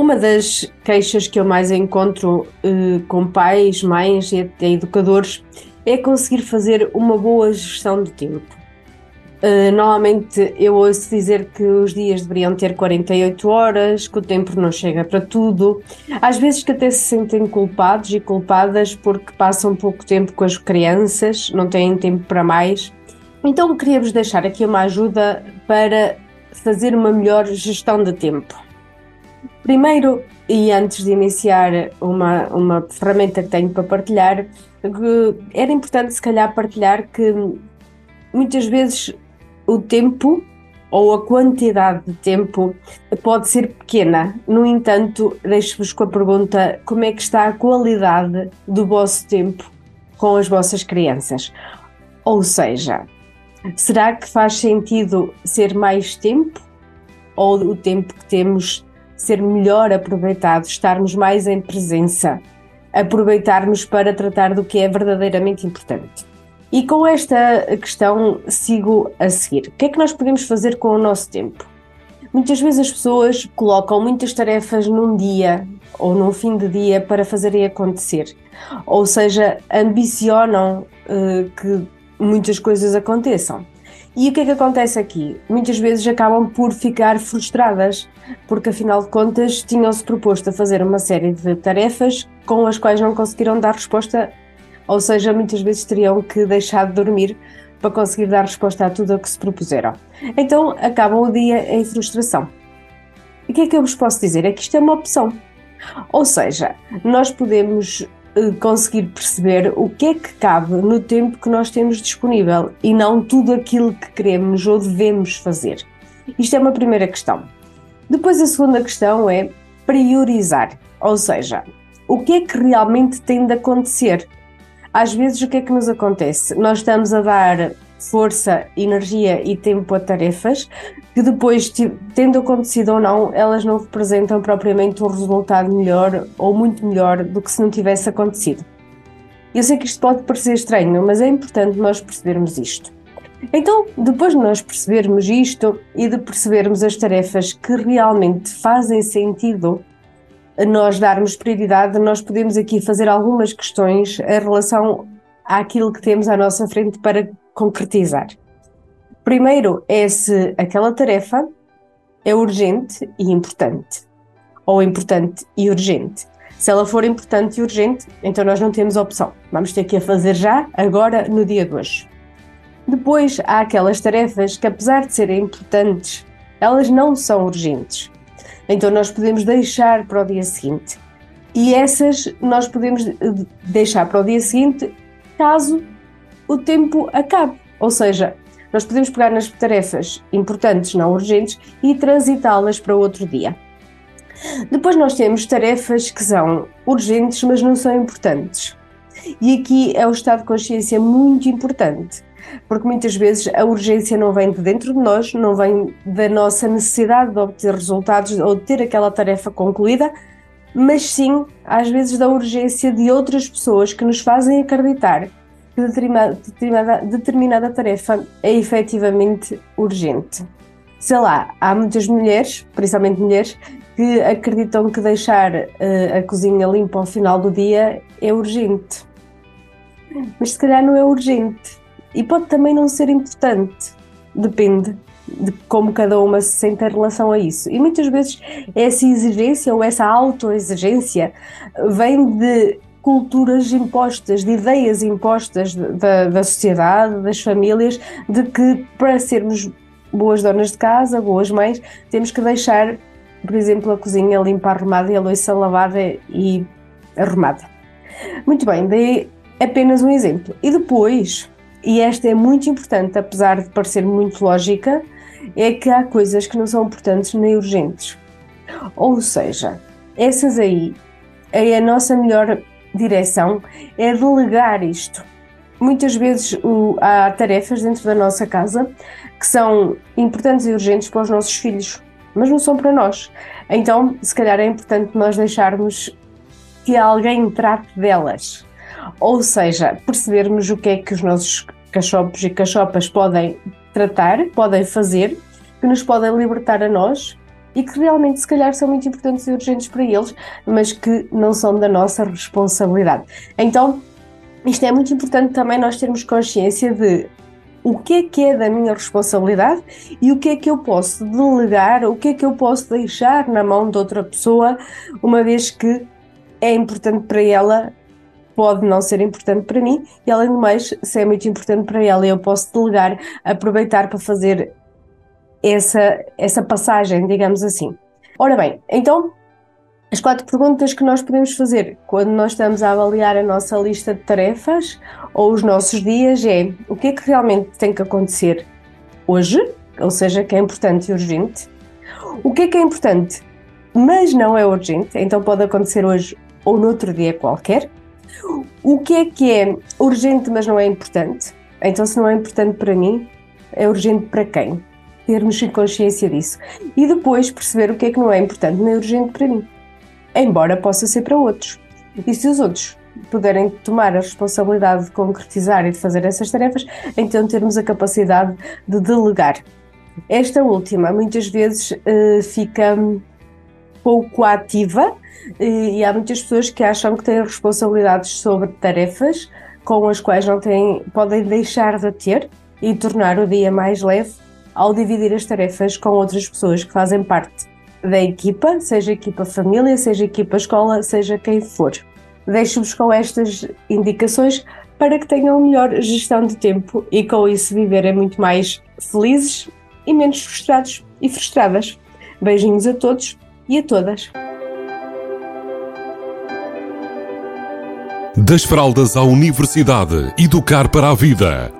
Uma das queixas que eu mais encontro eh, com pais, mães e até educadores é conseguir fazer uma boa gestão do tempo. Uh, normalmente eu ouço dizer que os dias deveriam ter 48 horas, que o tempo não chega para tudo. Às vezes que até se sentem culpados e culpadas porque passam pouco tempo com as crianças, não têm tempo para mais. Então queria-vos deixar aqui uma ajuda para fazer uma melhor gestão de tempo. Primeiro, e antes de iniciar uma, uma ferramenta que tenho para partilhar, era importante se calhar partilhar que muitas vezes o tempo ou a quantidade de tempo pode ser pequena. No entanto, deixo-vos com a pergunta: como é que está a qualidade do vosso tempo com as vossas crianças? Ou seja, será que faz sentido ser mais tempo ou o tempo que temos ser melhor aproveitado, estarmos mais em presença, aproveitarmos para tratar do que é verdadeiramente importante? E com esta questão sigo a seguir. O que é que nós podemos fazer com o nosso tempo? Muitas vezes as pessoas colocam muitas tarefas num dia ou num fim de dia para fazerem acontecer. Ou seja, ambicionam uh, que muitas coisas aconteçam. E o que é que acontece aqui? Muitas vezes acabam por ficar frustradas, porque afinal de contas tinham-se proposto a fazer uma série de tarefas com as quais não conseguiram dar resposta ou seja, muitas vezes teriam que deixar de dormir para conseguir dar resposta a tudo o que se propuseram. Então acabam o dia em frustração. O que é que eu vos posso dizer? É que isto é uma opção. Ou seja, nós podemos conseguir perceber o que é que cabe no tempo que nós temos disponível e não tudo aquilo que queremos ou devemos fazer. Isto é uma primeira questão. Depois, a segunda questão é priorizar, ou seja, o que é que realmente tem de acontecer às vezes o que é que nos acontece? Nós estamos a dar força, energia e tempo a tarefas que depois, tendo acontecido ou não, elas não representam propriamente um resultado melhor ou muito melhor do que se não tivesse acontecido. Eu sei que isto pode parecer estranho, mas é importante nós percebermos isto. Então, depois de nós percebermos isto e de percebermos as tarefas que realmente fazem sentido nós darmos prioridade, nós podemos aqui fazer algumas questões em relação àquilo que temos à nossa frente para concretizar. Primeiro é se aquela tarefa é urgente e importante, ou importante e urgente. Se ela for importante e urgente, então nós não temos opção. Vamos ter que a fazer já, agora, no dia de hoje. Depois há aquelas tarefas que, apesar de serem importantes, elas não são urgentes. Então nós podemos deixar para o dia seguinte. E essas nós podemos eh, deixar para o dia seguinte caso o tempo acabe. Ou seja, nós podemos pegar nas tarefas importantes, não urgentes, e transitá-las para outro dia. Depois nós temos tarefas que são urgentes, mas não são importantes. E aqui é o estado de consciência muito importante porque muitas vezes a urgência não vem de dentro de nós, não vem da nossa necessidade de obter resultados ou de ter aquela tarefa concluída, mas sim, às vezes, da urgência de outras pessoas que nos fazem acreditar que determinada, determinada, determinada tarefa é efetivamente urgente. Sei lá, há muitas mulheres, principalmente mulheres, que acreditam que deixar uh, a cozinha limpa ao final do dia é urgente. Mas se calhar não é urgente e pode também não ser importante, depende de como cada uma se sente em relação a isso. E muitas vezes essa exigência ou essa autoexigência vem de culturas impostas, de ideias impostas da, da sociedade, das famílias, de que para sermos boas donas de casa, boas mães, temos que deixar, por exemplo, a cozinha limpa, arrumada e a louça lavada e arrumada. Muito bem, dei apenas um exemplo. E depois e esta é muito importante, apesar de parecer muito lógica, é que há coisas que não são importantes nem urgentes. Ou seja, essas aí, é a nossa melhor direção é delegar isto. muitas vezes o, há tarefas dentro da nossa casa que são importantes e urgentes para os nossos filhos, mas não são para nós. Então, se calhar é importante nós deixarmos que alguém trate delas. Ou seja, percebermos o que é que os nossos cachopos e cachopas podem tratar, podem fazer, que nos podem libertar a nós e que realmente, se calhar, são muito importantes e urgentes para eles, mas que não são da nossa responsabilidade. Então, isto é muito importante também nós termos consciência de o que é que é da minha responsabilidade e o que é que eu posso delegar, o que é que eu posso deixar na mão de outra pessoa, uma vez que é importante para ela, pode não ser importante para mim, e além do mais, se é muito importante para ela, eu posso delegar, aproveitar para fazer essa, essa passagem, digamos assim. Ora bem, então as quatro perguntas que nós podemos fazer quando nós estamos a avaliar a nossa lista de tarefas ou os nossos dias é o que é que realmente tem que acontecer hoje, ou seja, que é importante e urgente, o que é que é importante, mas não é urgente, então pode acontecer hoje ou noutro dia qualquer, o que é que é urgente, mas não é importante, então se não é importante para mim, é urgente para quem? Termos consciência disso. E depois perceber o que é que não é importante nem urgente para mim embora possa ser para outros. E se os outros puderem tomar a responsabilidade de concretizar e de fazer essas tarefas, então termos a capacidade de delegar. Esta última muitas vezes uh, fica pouco ativa uh, e há muitas pessoas que acham que têm responsabilidades sobre tarefas com as quais não têm, podem deixar de ter e tornar o dia mais leve ao dividir as tarefas com outras pessoas que fazem parte da equipa, seja equipa família, seja equipa escola, seja quem for. Deixo-vos com estas indicações para que tenham melhor gestão de tempo e com isso viverem muito mais felizes e menos frustrados e frustradas. Beijinhos a todos e a todas. Das fraldas à universidade, educar para a vida.